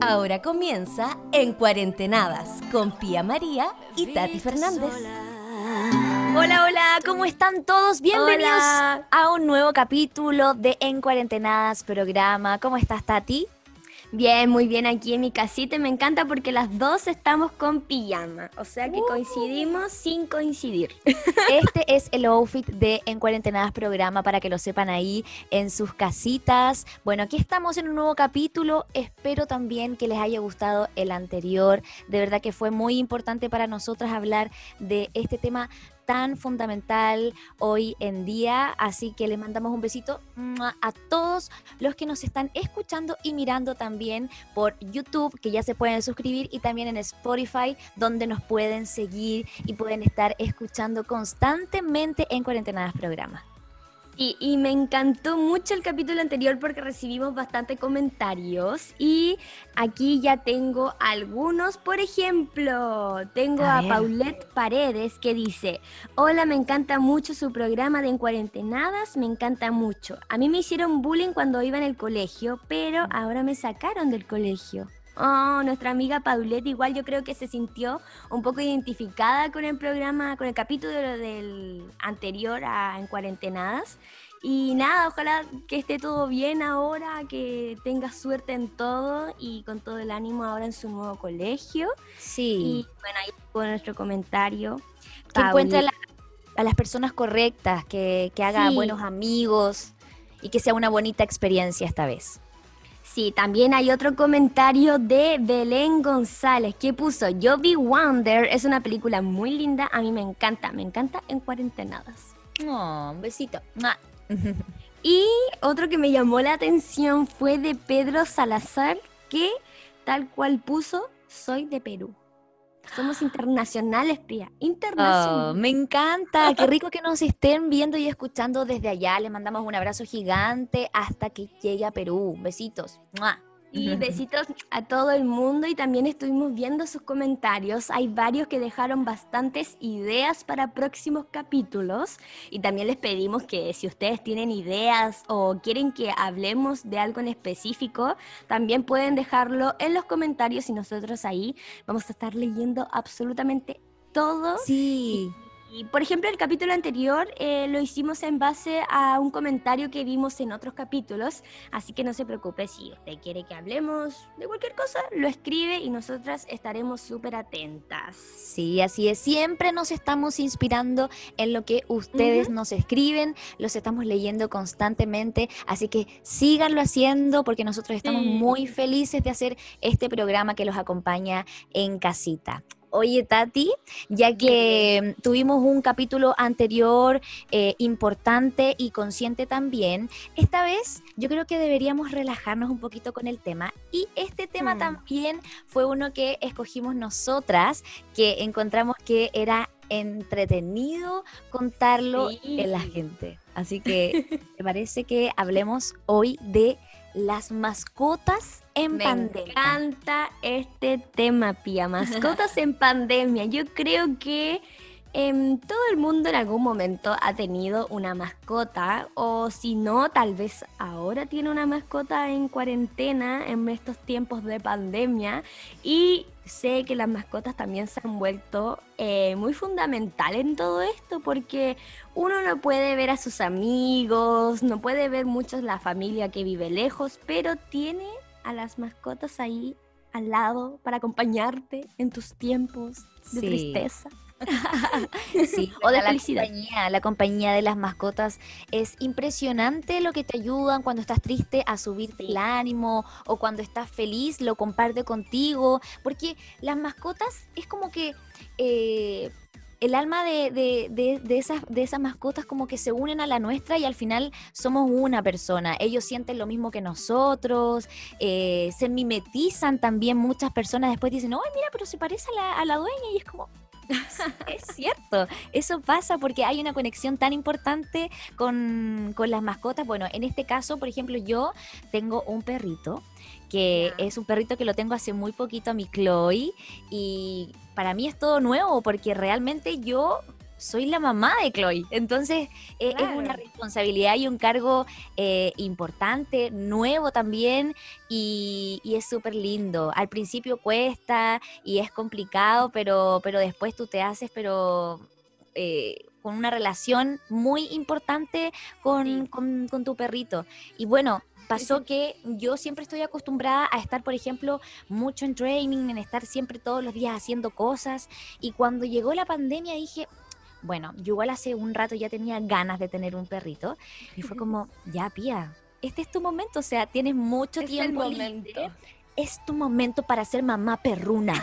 Ahora comienza En Cuarentenadas con Pía María y Tati Fernández. Hola, hola, ¿cómo están todos? Bienvenidos Hola. a un nuevo capítulo de En Cuarentenadas programa. ¿Cómo estás, Tati? Bien, muy bien aquí en mi casita. Me encanta porque las dos estamos con pijama. O sea Uh. que coincidimos sin coincidir. Este es el outfit de En Cuarentenadas programa para que lo sepan ahí en sus casitas. Bueno, aquí estamos en un nuevo capítulo. Espero también que les haya gustado el anterior. De verdad que fue muy importante para nosotras hablar de este tema tan fundamental hoy en día. Así que les mandamos un besito a todos los que nos están escuchando y mirando también por YouTube, que ya se pueden suscribir, y también en Spotify, donde nos pueden seguir y pueden estar escuchando constantemente en Cuarentenadas Programa. Y, y me encantó mucho el capítulo anterior porque recibimos bastante comentarios. Y aquí ya tengo algunos. Por ejemplo, tengo A a. Paulette Paredes que dice: Hola, me encanta mucho su programa de En Cuarentenadas. Me encanta mucho. A mí me hicieron bullying cuando iba en el colegio, pero ahora me sacaron del colegio. Oh, nuestra amiga Paulette igual yo creo que se sintió un poco identificada con el programa, con el capítulo del anterior a En Cuarentenadas. Y nada, ojalá que esté todo bien ahora, que tenga suerte en todo y con todo el ánimo ahora en su nuevo colegio. Y Sí. bueno, ahí con nuestro comentario. Que encuentre a, Pauli- la- a las personas correctas, que, que haga Sí. buenos amigos y que sea una bonita experiencia esta vez. Sí, también hay otro comentario de Belén González que puso, yo vi Wonder, es una película muy linda, a mí me encanta, me encanta en cuarentenadas. Oh, un besito. ¡Mua! Y otro que me llamó la atención fue de Pedro Salazar, que tal cual puso, soy de Perú. Somos internacionales, Pia, Oh, internacionales. me encanta, qué rico que nos estén viendo y escuchando desde allá. Les mandamos un abrazo gigante hasta que llegue a Perú. Besitos. ¡Mua! Y besitos a todo el mundo y también estuvimos viendo sus comentarios. Hay varios que dejaron bastantes ideas para próximos capítulos y también les pedimos que si ustedes tienen ideas o quieren que hablemos de algo en específico, también pueden dejarlo en los comentarios y nosotros ahí vamos a estar leyendo absolutamente todo. Sí. Y por ejemplo, el capítulo anterior eh, lo hicimos en base a un comentario que vimos en otros capítulos, así que no se preocupe si usted quiere que hablemos de cualquier cosa, lo escribe y nosotras estaremos súper atentas. Sí, así es. Siempre nos estamos inspirando en lo que ustedes nos escriben, los estamos leyendo constantemente, así que síganlo haciendo porque nosotros estamos muy felices de hacer este programa que los acompaña en casita. Oye, Tati, ya que tuvimos un capítulo anterior eh, importante y consciente también, esta vez yo creo que deberíamos relajarnos un poquito con el tema. Y este tema Mm. también fue uno que escogimos nosotras, que encontramos que era entretenido contarlo Sí. en la gente. Así que me parece que hablemos hoy de las mascotas en Me pandemia. encanta este tema, Pia. Mascotas en pandemia. Yo creo que em, todo el mundo en algún momento ha tenido una mascota o si no, tal vez ahora tiene una mascota en cuarentena en estos tiempos de pandemia y sé que las mascotas también se han vuelto eh, muy fundamental en todo esto porque uno no puede ver a sus amigos, no puede ver mucho la familia que vive lejos, pero tiene a las mascotas ahí al lado para acompañarte en tus tiempos de Sí. tristeza. Sí, O de la felicidad. compañía, la compañía de las mascotas es impresionante lo que te ayudan cuando estás triste a subirte el ánimo o cuando estás feliz lo comparte contigo, porque las mascotas es como que eh, el alma de, de- de- de esas, de esas mascotas como que se unen a la nuestra y al final somos una persona. Ellos sienten lo mismo que nosotros, eh, se mimetizan también muchas personas. Después dicen, ay, mira, pero se parece a la, a la dueña y es como... Es cierto, eso pasa porque hay una conexión tan importante con, con las mascotas. Bueno, en este caso, por ejemplo, yo tengo un perrito que es un perrito que lo tengo hace muy poquito a mi Chloe y para mí es todo nuevo porque realmente yo soy la mamá de Chloe. Entonces eh, es una responsabilidad y un cargo eh, importante, nuevo también, y, es súper lindo. Al principio cuesta y es complicado, pero, pero después tú te haces, pero... Eh, con una relación muy importante con, con tu perrito. Y bueno, pasó que yo siempre estoy acostumbrada a estar, por ejemplo, mucho en training, en estar siempre todos los días haciendo cosas. Y cuando llegó la pandemia dije, bueno, yo igual hace un rato ya tenía ganas de tener un perrito y fue como, ya, Pía, este es tu momento, o sea, tienes mucho tiempo libre. Es tu momento para ser mamá perruna.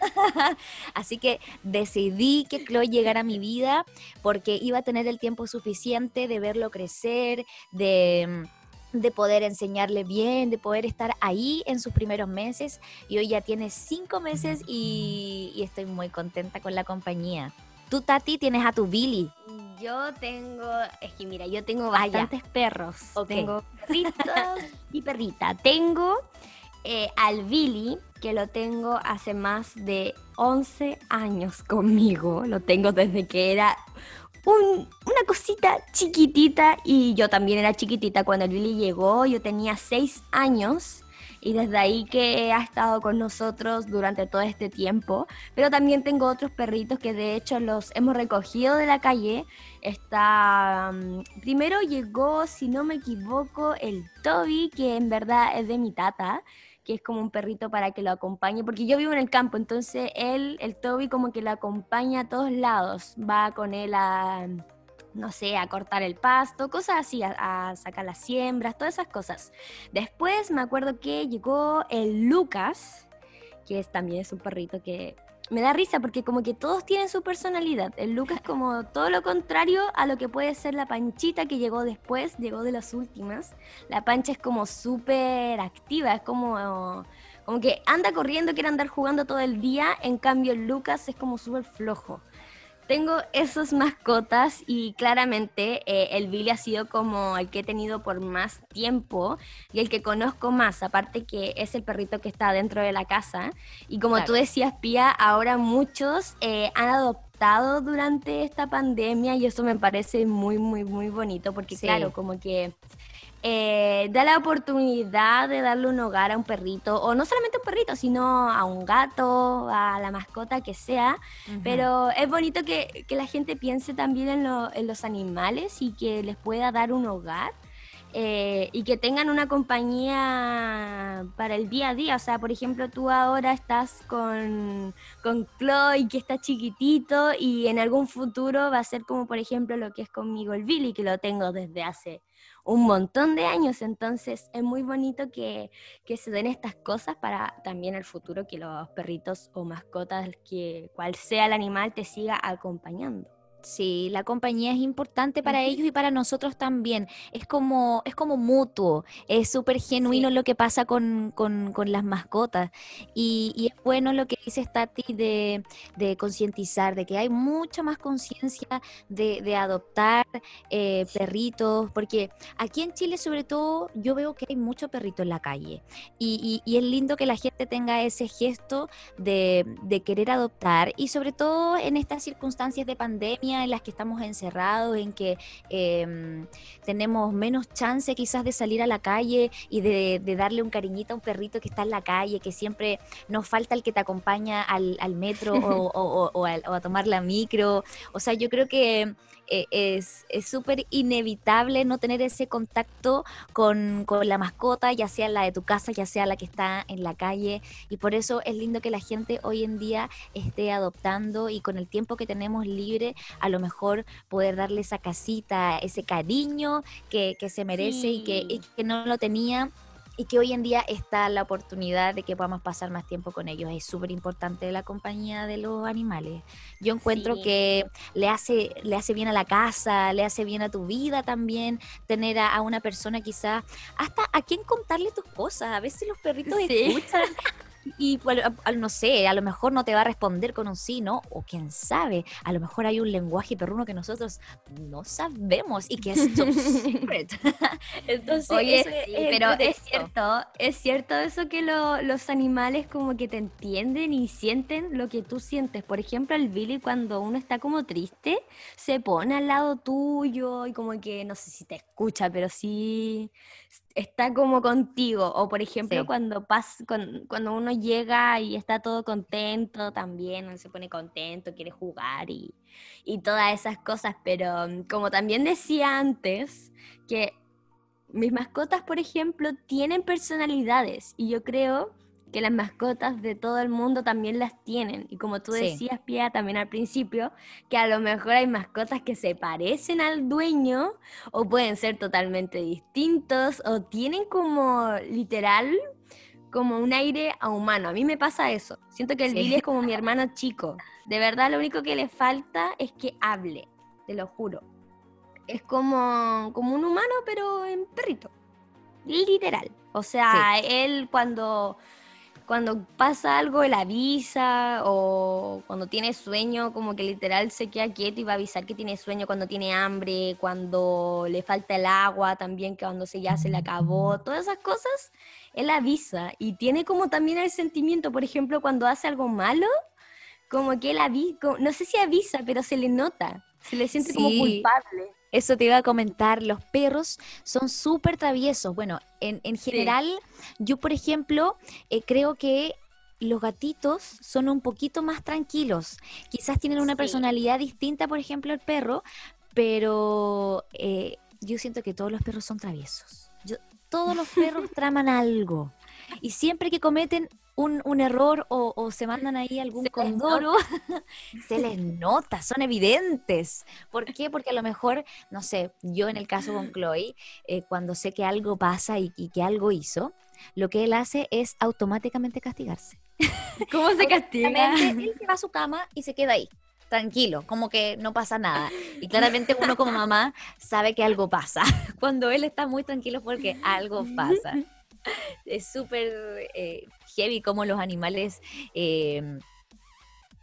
Así que decidí que Chloe llegara a mi vida porque iba a tener el tiempo suficiente de verlo crecer, de de poder enseñarle bien, de poder estar ahí en sus primeros meses. Y hoy ya tiene cinco meses y, y estoy muy contenta con la compañía. Tú, Tati, tienes a tu Billy. Yo tengo, es que mira, yo tengo bastantes perros. Tengo perritos y perrita. Tengo eh, al Billy, que lo tengo hace más de 11 años conmigo. Lo tengo desde que era una cosita chiquitita y yo también era chiquitita cuando el Billy llegó. Yo tenía 6 años y desde ahí que ha estado con nosotros durante todo este tiempo. Pero también tengo otros perritos que de hecho los hemos recogido de la calle. Está, mm, primero llegó, si no me equivoco, el Toby, que en verdad es de mi tata que es como un perrito para que lo acompañe, porque yo vivo en el campo, entonces él, el Toby, como que lo acompaña a todos lados, va con él a, no sé, a cortar el pasto, cosas así, a, sacar las siembras, todas esas cosas. Después me acuerdo que llegó el Lucas, que es, también es un perrito que me da risa porque como que todos tienen su personalidad. El Lucas como todo lo contrario a lo que puede ser la Panchita que llegó después, llegó de las últimas. La Pancha es como súper activa, es como, como que anda corriendo, quiere andar jugando todo el día, en cambio el Lucas es como súper flojo tengo esas mascotas y claramente eh, el Billy ha sido como el que he tenido por más tiempo y el que conozco más, aparte que es el perrito que está dentro de la casa. Y como tú decías, Pía, ahora muchos eh, han adoptado durante esta pandemia y eso me parece muy, muy, muy bonito porque claro, como que eh, da la oportunidad de darle un hogar a un perrito, o no solamente a un perrito, sino a un gato, a la mascota que sea. Pero es bonito que, la gente piense también en, los animales y que les pueda dar un hogar. Eh, y que tengan una compañía para el día a día. O sea, por ejemplo, tú ahora estás con, con Chloe, que está chiquitito, y en algún futuro va a ser como, por ejemplo, lo que es conmigo el Billy, que lo tengo desde hace un montón de años, entonces es muy bonito que, que, se den estas cosas para también el futuro que los perritos o mascotas, que cual sea el animal, te siga acompañando. Sí, la compañía es importante para ellos y para nosotros también. Es como, es como mutuo, es súper genuino lo que pasa con, con, con las mascotas. Y, es bueno lo que dice Tati de, de concientizar, de que hay mucha más conciencia de, de, adoptar eh, perritos, porque aquí en Chile sobre todo yo veo que hay mucho perrito en la calle. Y, y, es lindo que la gente tenga ese gesto de, de querer adoptar y sobre todo en estas circunstancias de pandemia en las que estamos encerrados, en que em, tenemos menos chance quizás de salir a la calle y de, darle un cariñito a un perrito que está en la calle, que siempre nos falta el que te acompaña al, metro o, a, tomar la micro. O sea, yo creo que eh, es súper inevitable no tener ese contacto con, con, la mascota, ya sea la de tu casa, ya sea la que está en la calle. Y por eso es lindo que la gente hoy en día esté adoptando y con el tiempo que tenemos libre, a lo mejor poder darle esa casita, ese cariño que, se merece y, que, y que no lo tenía y que hoy en día está la oportunidad de que podamos pasar más tiempo con ellos. Es súper importante la compañía de los animales. Yo encuentro que le hace, le hace bien a la casa, le hace bien a tu vida también, tener a, una persona quizás, hasta a quien contarle tus cosas. A veces los perritos escuchan y no sé, a lo mejor no te va a responder con un sí, ¿no? O quién sabe, a lo mejor hay un lenguaje perruno que nosotros no sabemos y que es top secret. Entonces, Oye, pero es cierto, es cierto eso que los animales como que te entienden y sienten lo que tú sientes. Por ejemplo, el Billy cuando uno está como triste, se pone al lado tuyo y como que, no sé si te escucha, pero sí está como contigo. O por ejemplo, cuando, pas, cuando, uno llega y está todo contento también, se pone contento, quiere jugar y, y todas esas cosas. Pero mm, como también decía antes, que mis mascotas, por ejemplo, tienen personalidades y yo creo que las mascotas de todo el mundo también las tienen. Y como tú decías, Pia, también al principio, que a lo mejor hay mascotas que se parecen al dueño o pueden ser totalmente distintos o tienen como literal como un aire a humano. A mí me pasa eso. Siento que el Billy es como mi hermano chico. De verdad, lo único que le falta es que hable, te lo juro. Es como, como un humano, pero en perrito. Literal. O sea, él cuando cuando pasa algo, él avisa, o cuando tiene sueño, como que literal se queda quieto y va a avisar que tiene sueño cuando tiene hambre, cuando le falta el agua, también que cuando se ya se le acabó, todas esas cosas, él avisa. Y tiene como también el sentimiento, por ejemplo, cuando hace algo malo, como que él avisa, no sé si avisa, pero se le nota, se le siente como culpable. Eso te iba a comentar, los perros son súper traviesos. Bueno, en, general, yo por ejemplo, eh, creo que los gatitos son un poquito más tranquilos. Quizás tienen una personalidad distinta, por ejemplo, el perro, pero eh, yo siento que todos los perros son traviesos. todos los perros traman algo. Y siempre que cometen un, error o, se mandan ahí algún condoro, se les nota, son evidentes. ¿Por qué? Porque a lo mejor, no sé, yo en el caso con Chloe, eh, cuando sé que algo pasa y, que algo hizo, lo que él hace es automáticamente castigarse. ¿Cómo se castiga? Él se va a su cama y se queda ahí tranquilo, como que no pasa nada. Y claramente uno como mamá sabe que algo pasa. Cuando él está muy tranquilo porque algo pasa. Es súper eh, heavy como los animales em,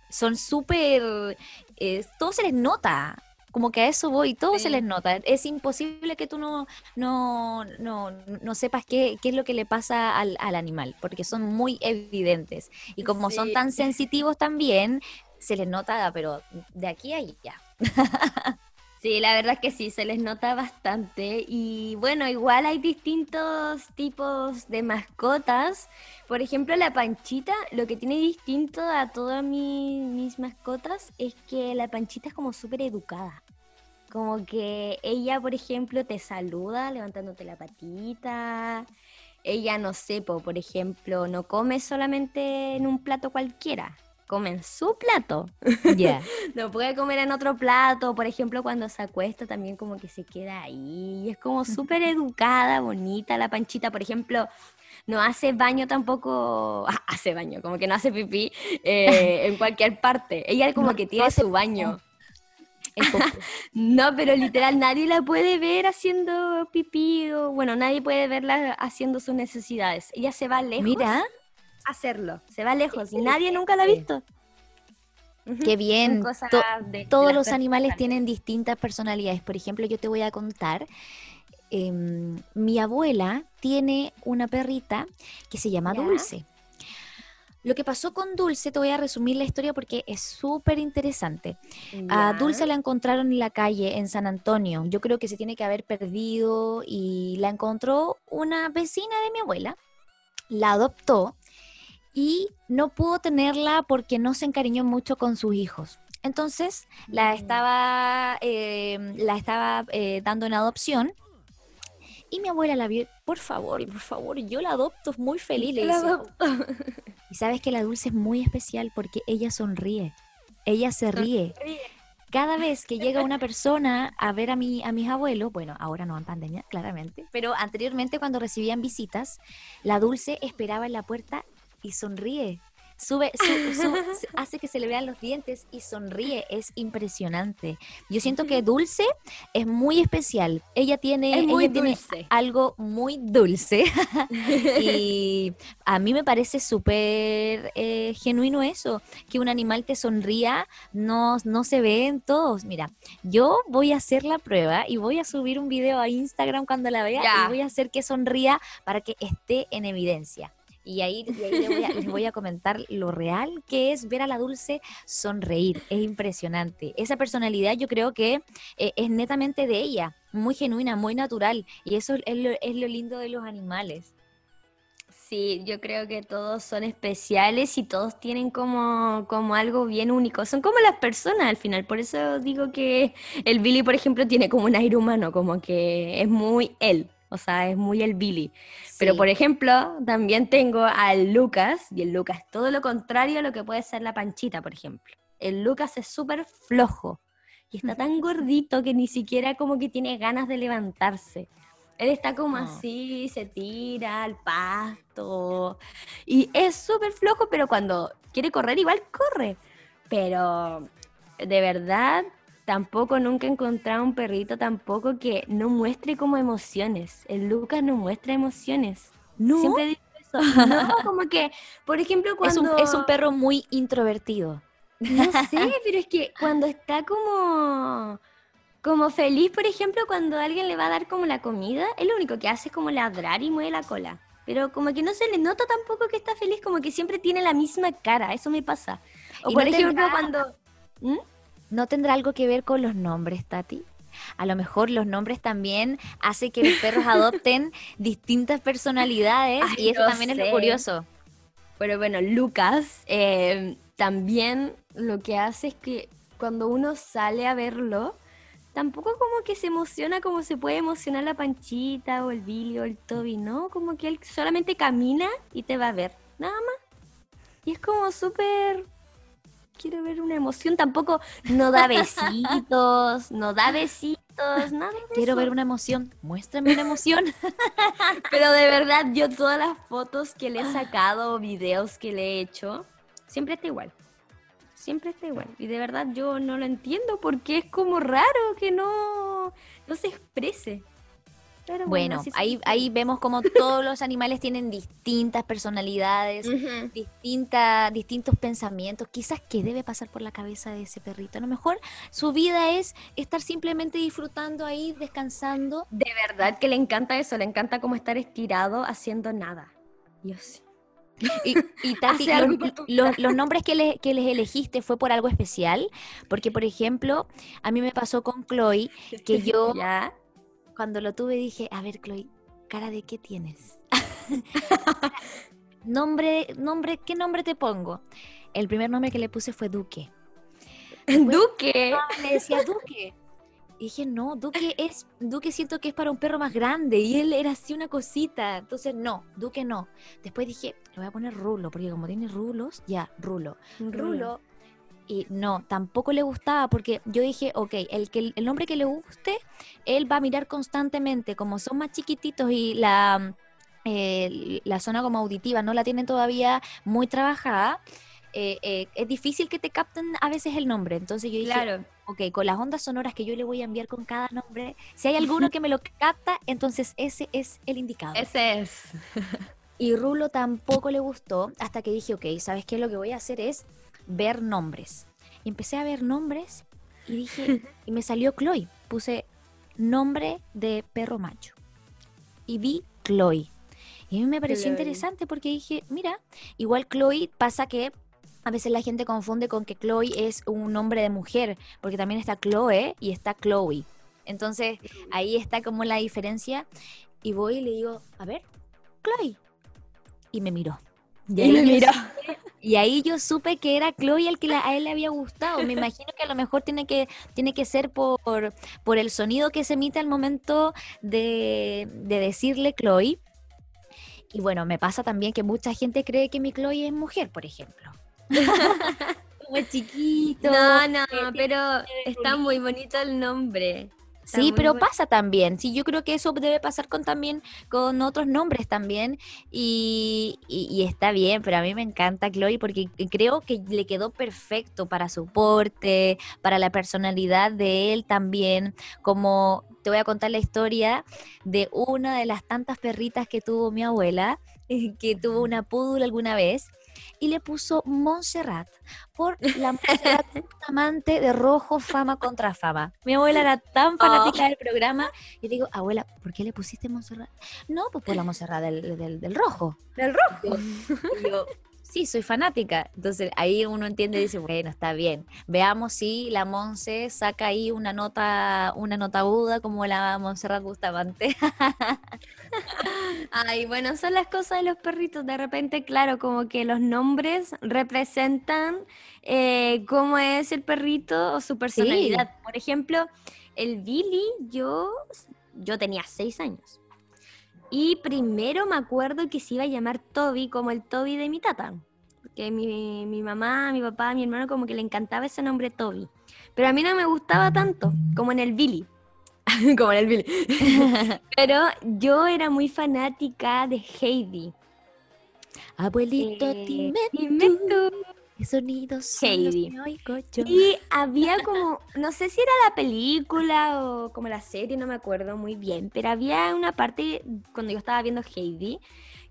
son súper... Eh, todo se les nota. Como que a eso voy, todo se les nota. Es imposible que tú no, no, no, no sepas qué, qué, es lo que le pasa al, al, animal, porque son muy evidentes. Y como son tan sensitivos también, se les nota, pero de aquí a allá. Sí, la verdad es que sí, se les nota bastante. Y bueno, igual hay distintos tipos de mascotas. Por ejemplo, la panchita, lo que tiene distinto a todas mis mascotas es que la panchita es como súper educada. Como que ella, por ejemplo, te saluda levantándote la patita. Ella, no sé, por ejemplo, no come solamente en un plato cualquiera comen su plato. Ya. no puede comer en otro plato. Por ejemplo, cuando se acuesta también como que se queda ahí. Es como súper educada, bonita la panchita. Por ejemplo, no hace baño tampoco, ah, hace baño, como que no hace pipí eh, en cualquier parte. Ella como que tiene su baño. no, pero literal nadie la puede ver haciendo pipí o bueno, nadie puede verla haciendo sus necesidades. Ella se va lejos. Mira hacerlo. Se va lejos y nadie nunca lo ha visto. Qué bien. todos los animales tienen distintas personalidades. Por ejemplo, yo te voy a contar. Em, mi abuela tiene una perrita que se llama Dulce. Lo que pasó con Dulce, te voy a resumir la historia porque es súper interesante. A Dulce la encontraron en la calle en San Antonio. Yo creo que se tiene que haber perdido y la encontró una vecina de mi abuela. La adoptó y no pudo tenerla porque no se encariñó mucho con sus hijos. Entonces la mm. estaba, eh, la estaba eh, dando en adopción y mi abuela la vio, por favor, por favor, yo la adopto, muy feliz. Le y sabes que la Dulce es muy especial porque ella sonríe, ella se ríe. Cada vez que llega una persona a ver a, mi, a mis abuelos, bueno, ahora no en pandemia, claramente, pero anteriormente cuando recibían visitas, la Dulce esperaba en la puerta y sonríe. Sube, su- su- hace que se le vean los dientes y sonríe. Es impresionante. Yo siento que Dulce es muy especial. Ella tiene, Es muy ella tiene algo muy dulce. y a mí me parece súper eh, genuino eso, que un animal te sonría, no, no se ve en todos. Mira, yo voy a hacer la prueba y voy a subir un video a Instagram cuando la vea Ya. y voy a hacer que sonría para que esté en evidencia. Y ahí, les voy a comentar lo real que es ver a la dulce sonreír. Es impresionante. Esa personalidad yo creo que eh, es netamente de ella, muy genuina, muy natural. Y eso es lo, es lo lindo de los animales. Sí, yo creo que todos son especiales y todos tienen como, como algo bien único. Son como las personas al final. Por eso digo que el Billy, por ejemplo, tiene como un aire humano, como que es muy él. O sea, es muy el Billy. Pero por ejemplo, también tengo al Lucas, y el Lucas es todo lo contrario a lo que puede ser la Panchita, por ejemplo. El Lucas es súper flojo y está tan gordito que ni siquiera como que tiene ganas de levantarse. Él está como No. así, se tira al pasto y es súper flojo, pero cuando quiere correr igual corre. Pero de verdad, tampoco nunca he encontrado un perrito tampoco que no muestre como emociones. El Lucas no muestra emociones. ¿No? Siempre digo eso. No, como que, por ejemplo, es, cuando... un, es un perro muy introvertido. No sé, pero es que cuando está como... Como feliz, por ejemplo, cuando alguien le va a dar como la comida, él lo único que hace es como ladrar y mueve la cola. Pero como que no se le nota tampoco que está feliz, como que siempre tiene la misma cara, eso me pasa. O ¿Y por no ejemplo, tendrá- cuando... ¿Mm? ¿No tendrá algo que ver con los nombres, Tati? A lo mejor los nombres también hace que los perros adopten distintas personalidades Ay, y eso también es lo curioso. Pero bueno, Lucas eh, también lo que hace es que cuando uno sale a verlo, tampoco como que se emociona como se puede emocionar la Panchita o el Billy o el Toby, ¿no? Como que él solamente camina y te va a ver, nada más. Y es como súper... Quiero ver una emoción, tampoco no da besitos, no da besitos, nada de Quiero eso. ver una emoción. Muéstrame una emoción. Pero de verdad, yo todas las fotos que le he sacado o videos que le he hecho, siempre está igual. Siempre está igual. Y de verdad yo no lo entiendo porque es como raro que no, no se exprese. Pero Bueno, ahí, ahí vemos como todos los animales tienen distintas personalidades, distinta, distintos pensamientos. Quizás qué debe pasar por la cabeza de ese perrito. A lo mejor su vida es estar simplemente disfrutando ahí, descansando. De verdad que le encanta eso, le encanta como estar estirado haciendo nada. Dios. Y, y Tati, los, los- nombres que, le- que les elegiste fue por algo especial, porque por ejemplo, a mí me pasó con Chloe que yo ¿Ya? Cuando lo tuve dije, a ver Chloe, cara de qué tienes. nombre, nombre, ¿qué nombre te pongo? El primer nombre que le puse fue Duque. Duque. Le decía Duque. Y dije, no, Duque es, Duque siento que es para un perro más grande. Y él era así una cosita. Entonces, no, Duque no. Después dije, le voy a poner Rulo, porque como tiene rulos, ya, Rulo. Rulo. Y no, tampoco le gustaba porque yo dije, ok, el, que, el nombre que le guste, él va a mirar constantemente, como son más chiquititos y la, eh, la zona como auditiva no la tienen todavía muy trabajada, eh, eh, es difícil que te capten a veces el nombre. Entonces yo dije, Claro. ok, con las ondas sonoras que yo le voy a enviar con cada nombre, si hay alguno que me lo capta, entonces ese es el indicado. Ese es. Y Rulo tampoco le gustó hasta que dije, ok, ¿sabes qué? Lo que voy a hacer es ver nombres. Y empecé a ver nombres y dije, y me salió Chloe. Puse nombre de perro macho. Y vi Chloe. Y a mí me pareció Chloe. interesante porque dije, mira, igual Chloe pasa que a veces la gente confunde con que Chloe es un nombre de mujer, porque también está Chloe y está Chloe. Entonces ahí está como la diferencia. Y voy y le digo, a ver, Chloe. Y me miró. Y me miró. Y ahí yo supe que era Chloe el que la- a él le había gustado. Me imagino que a lo mejor tiene que, tiene que ser por, por el sonido que se emite al momento de, de decirle Chloe. Y bueno, me pasa también que mucha gente cree que mi Chloe es mujer, por ejemplo. Como chiquito. No, no, pero está muy bonito el nombre. Sí, pero pasa también. Sí, yo creo que eso debe pasar con también con otros nombres también. Y, y, está bien, pero a mí me encanta Chloe porque creo que le quedó perfecto para su porte, para la personalidad de él también. Como te voy a contar la historia de una de las tantas perritas que tuvo mi abuela, que tuvo una púdula alguna vez y le puso Montserrat por la Montserrat, amante de rojo, fama contra fama. Mi abuela era tan fanática oh. del programa y le digo, abuela, ¿por qué le pusiste Montserrat? No, pues por la Montserrat del, del, rojo. Del rojo. yo, sí, soy fanática. Entonces ahí uno entiende y dice, bueno, está bien. Veamos si la Monse saca ahí una nota, una nota aguda como la Montserrat Bustamante. Ay, bueno, son las cosas de los perritos. De repente, claro, como que los nombres representan eh, cómo es el perrito o su personalidad. Por ejemplo, el Billy, yo, yo tenía seis años. Y primero me acuerdo que se iba a llamar Toby como el Toby de mi tata. Que mi, mi mamá, mi papá, mi hermano como que le encantaba ese nombre Toby. Pero a mí no me gustaba tanto como en el Billy. como en el Billy. Pero yo era muy fanática de Heidi. Abuelito, eh, dime, tú. ¿Qué sonidos Heidi. Y había como, no sé si era la película o como la serie, no me acuerdo muy bien, pero había una parte cuando yo estaba viendo Heidi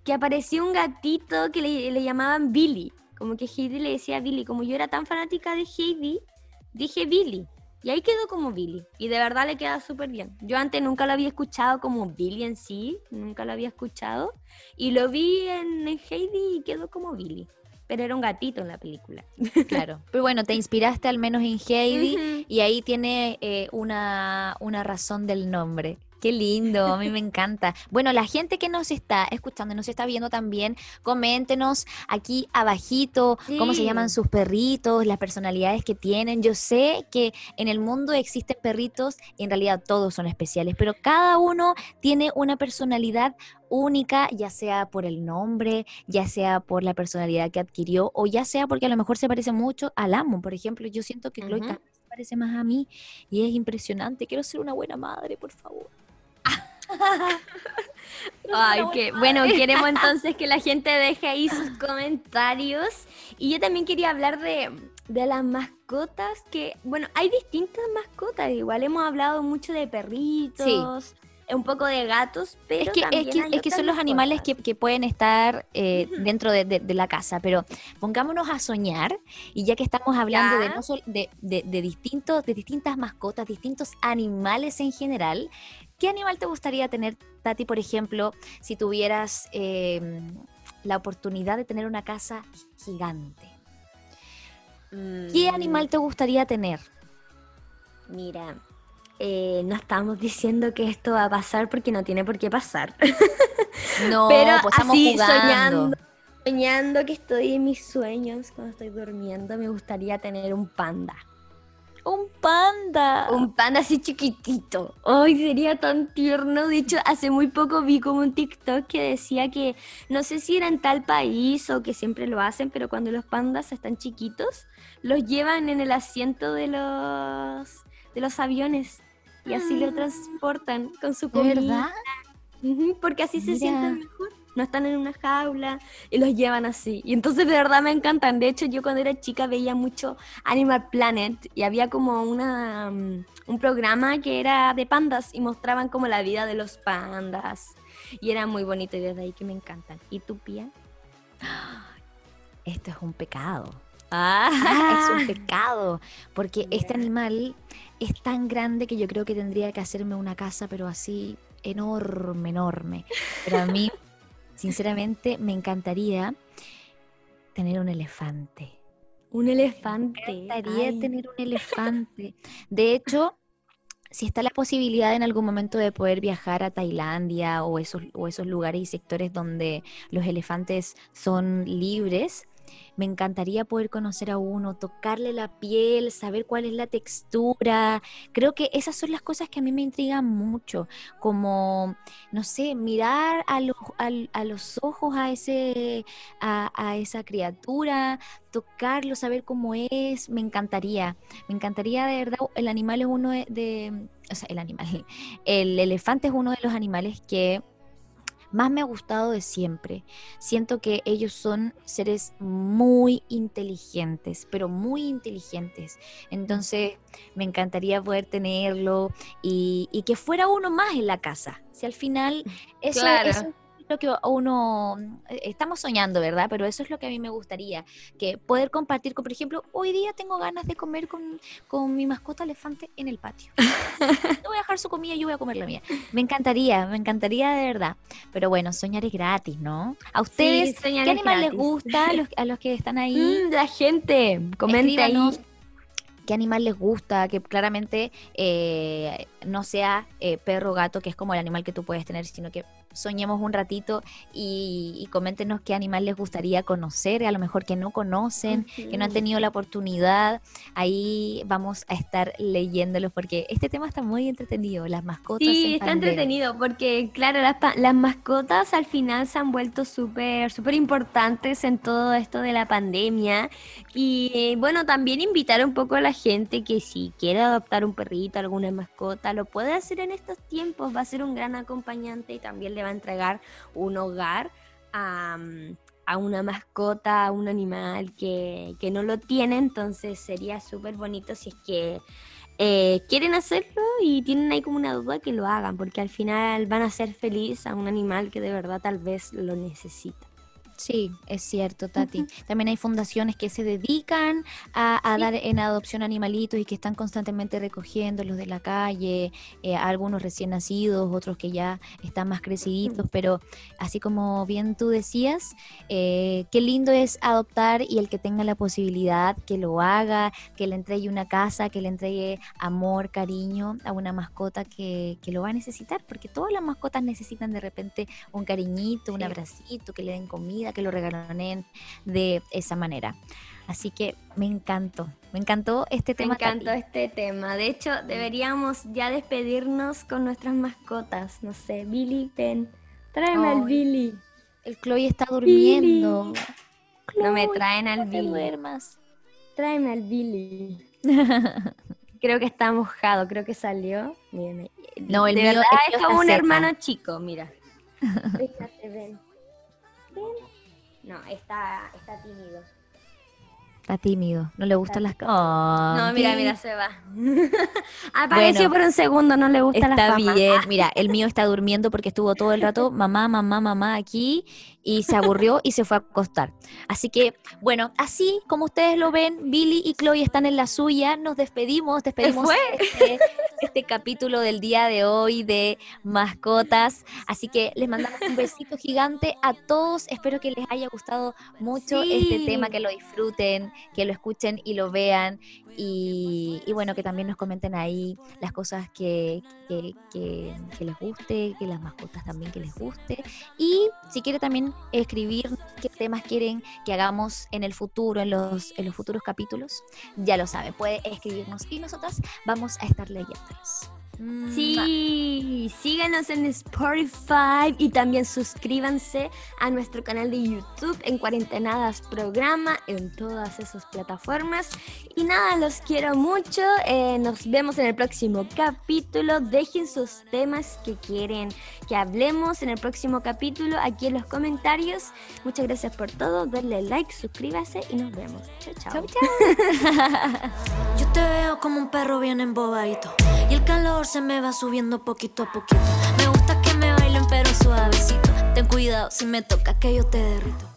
que apareció un gatito que le, le llamaban Billy. Como que Heidi le decía Billy. Como yo era tan fanática de Heidi, dije Billy. Y ahí quedó como Billy. Y de verdad le queda súper bien. Yo antes nunca lo había escuchado como Billy en sí. Nunca lo había escuchado. Y lo vi en Heidi y quedó como Billy pero era un gatito en la película. Claro. Pero bueno, te inspiraste al menos en Heidi y ahí tiene eh, una, una razón del nombre. Qué lindo, a mí me encanta. Bueno, la gente que nos está escuchando y nos está viendo también, coméntenos aquí abajito cómo se llaman sus perritos, las personalidades que tienen. Yo sé que en el mundo existen perritos y en realidad todos son especiales, pero cada uno tiene una personalidad única, ya sea por el nombre, ya sea por la personalidad que adquirió o ya sea porque a lo mejor se parece mucho al amo. Por ejemplo, yo siento que Chloe se parece más a mí y es impresionante. Quiero ser una buena madre, por favor. Ay, que bueno, queremos entonces que la gente deje ahí sus comentarios. Y yo también quería hablar de, de las mascotas, que, bueno, hay distintas mascotas, igual hemos hablado mucho de perritos. Un poco de gatos, pero. Es que, es que, son los animales que, pueden estar eh, dentro de, la casa, pero pongámonos a soñar, y ya que estamos hablando de, no de, de, distintos, de distintas mascotas, distintos animales en general, ¿Qué animal te gustaría tener, Tati, por ejemplo, si tuvieras em, la oportunidad de tener una casa gigante? ¿Qué mm. animal te gustaría tener? Mira, eh, no estamos diciendo que esto va a pasar porque no tiene por qué pasar. No, pero pues así soñando, soñando que estoy en mis sueños cuando estoy durmiendo, me gustaría tener un panda. Un panda. Un panda así chiquitito. Ay, sería tan tierno. De hecho, hace muy poco vi como un TikTok que decía que no sé si era en tal país o que siempre lo hacen, pero cuando los pandas están chiquitos, los llevan en el asiento de los de los aviones y así lo ah. transportan con su comida. ¿Verdad? Porque así se sienten mejor no están en una jaula y los llevan así. Y entonces de verdad me encantan. De hecho, yo cuando era chica veía mucho Animal Planet y había como una, mm, un programa que era de pandas y mostraban como la vida de los pandas. Y era muy bonito y desde ahí que me encantan. ¿Y tú, Pía? Esto es un pecado. Ah, es un pecado, porque este animal es tan grande que yo creo que tendría que hacerme una casa, pero así enorme, enorme. Pero a mí Sinceramente, me encantaría tener un elefante. Un elefante. Me encantaría tener un elefante. De hecho, si está la posibilidad en algún momento de poder viajar a Tailandia o esos, o esos lugares y sectores donde los elefantes son libres, me encantaría poder conocer a uno, tocarle la piel, saber cuál es la textura. Creo que esas son las cosas que a mí me intrigan mucho, como, no sé, mirar a los, a, los ojos a, ese, a, esa criatura, tocarlo, saber cómo es, me encantaría. Me encantaría de verdad, el animal es uno de, o sea, el animal, el elefante es uno de los animales que más me ha gustado de siempre. Siento que ellos son seres muy inteligentes, pero muy inteligentes. Entonces me encantaría poder tenerlo y, que fuera uno más en la casa. Si al final eso, claro lo que uno eh, estamos soñando, ¿verdad? Pero eso es lo que a mí me gustaría, que poder compartir con, por ejemplo, hoy día tengo ganas de comer con, con mi mascota elefante en el patio. no voy a dejar su comida, yo voy a comer la mía. Me encantaría, me encantaría de verdad. Pero bueno, soñar es gratis, ¿no? A ustedes, ¿qué animal les gusta a los, a los, que están ahí? Mm, la gente, comenta ahí qué animal les gusta, que claramente eh, no sea eh, perro o gato, que es como el animal que tú puedes tener, sino que soñemos un ratito y, coméntenos qué animal les gustaría conocer, a lo mejor que no conocen, que no han tenido la oportunidad. Ahí vamos a estar leyéndolos porque este tema está muy entretenido, las mascotas. Sí, está entretenido porque, claro, las, las, mascotas al final se han vuelto súper, súper importantes en todo esto de la pandemia. Y bueno, también invitar un poco a la gente que si quiere adoptar un perrito, alguna mascota, lo puede hacer en estos tiempos, va a ser un gran acompañante y también le va a entregar un hogar a, una mascota, a un animal que, no lo tiene, entonces sería súper bonito si es que eh, quieren hacerlo y tienen ahí como una duda que lo hagan, porque al final van a ser feliz a un animal que de verdad tal vez lo necesita. Sí, es cierto, Tati. También hay fundaciones que se dedican a, dar en adopción animalitos y que están constantemente recogiendo los de la calle, eh, algunos recién nacidos, otros que ya están más creciditos, pero así como bien tú decías, eh, qué lindo es adoptar y el que tenga la posibilidad que lo haga, que le entregue una casa, que le entregue amor, cariño a una mascota que, que lo va a necesitar, porque todas las mascotas necesitan de repente un cariñito, un abracito, que le den comida que lo regalonen de esa manera. Así que me encantó, me encantó este tema. Me encantó este tema. De hecho, deberíamos ya despedirnos con nuestras mascotas. No sé, Billy, ven, tráeme al Billy. El Chloe está durmiendo. no me traen al Billy. duermas. Tráeme al Billy. creo que está mojado, creo que salió. no, el mío es como un hermano chico, mira. Fíjate, ven. Ven. No, está, está tímido. Está tímido, no le gustan las No, mira, mira, se va. Apareció por un segundo, no le gusta la fama. Está bien, mira, el mío está durmiendo porque estuvo todo el rato mamá, mamá, mamá aquí y se aburrió y se fue a acostar. Así que, bueno, así como ustedes lo ven, Billy y Chloe están en la suya. Nos despedimos, despedimos este, este, capítulo del día de hoy de mascotas. Así que les mandamos un besito gigante a todos. Espero que les haya gustado mucho este tema, que lo disfruten, que lo escuchen y lo vean. Y, bueno, que también nos comenten ahí las cosas que, que, les guste, que las mascotas también que les guste. Y si quiere también escribir qué temas quieren que hagamos en el futuro, en los, en los futuros capítulos, ya lo sabe, puede escribirnos y nosotras vamos a estar leyéndolos. Sí, síganos en Spotify y también suscríbanse a nuestro canal de YouTube en Cuarentenadas Programa en todas esas plataformas. Y nada, los quiero mucho. Eh, nos vemos en el próximo capítulo. Dejen sus temas que quieren que hablemos en el próximo capítulo aquí en los comentarios. Muchas gracias por todo. Denle like, suscríbase y nos vemos. Chao, chao. chao, Yo te veo como un perro bien embobadito y el calor se me va subiendo poquito a poquito. Me gusta que me bailen pero suavecito. Ten cuidado si me toca que yo te derrito.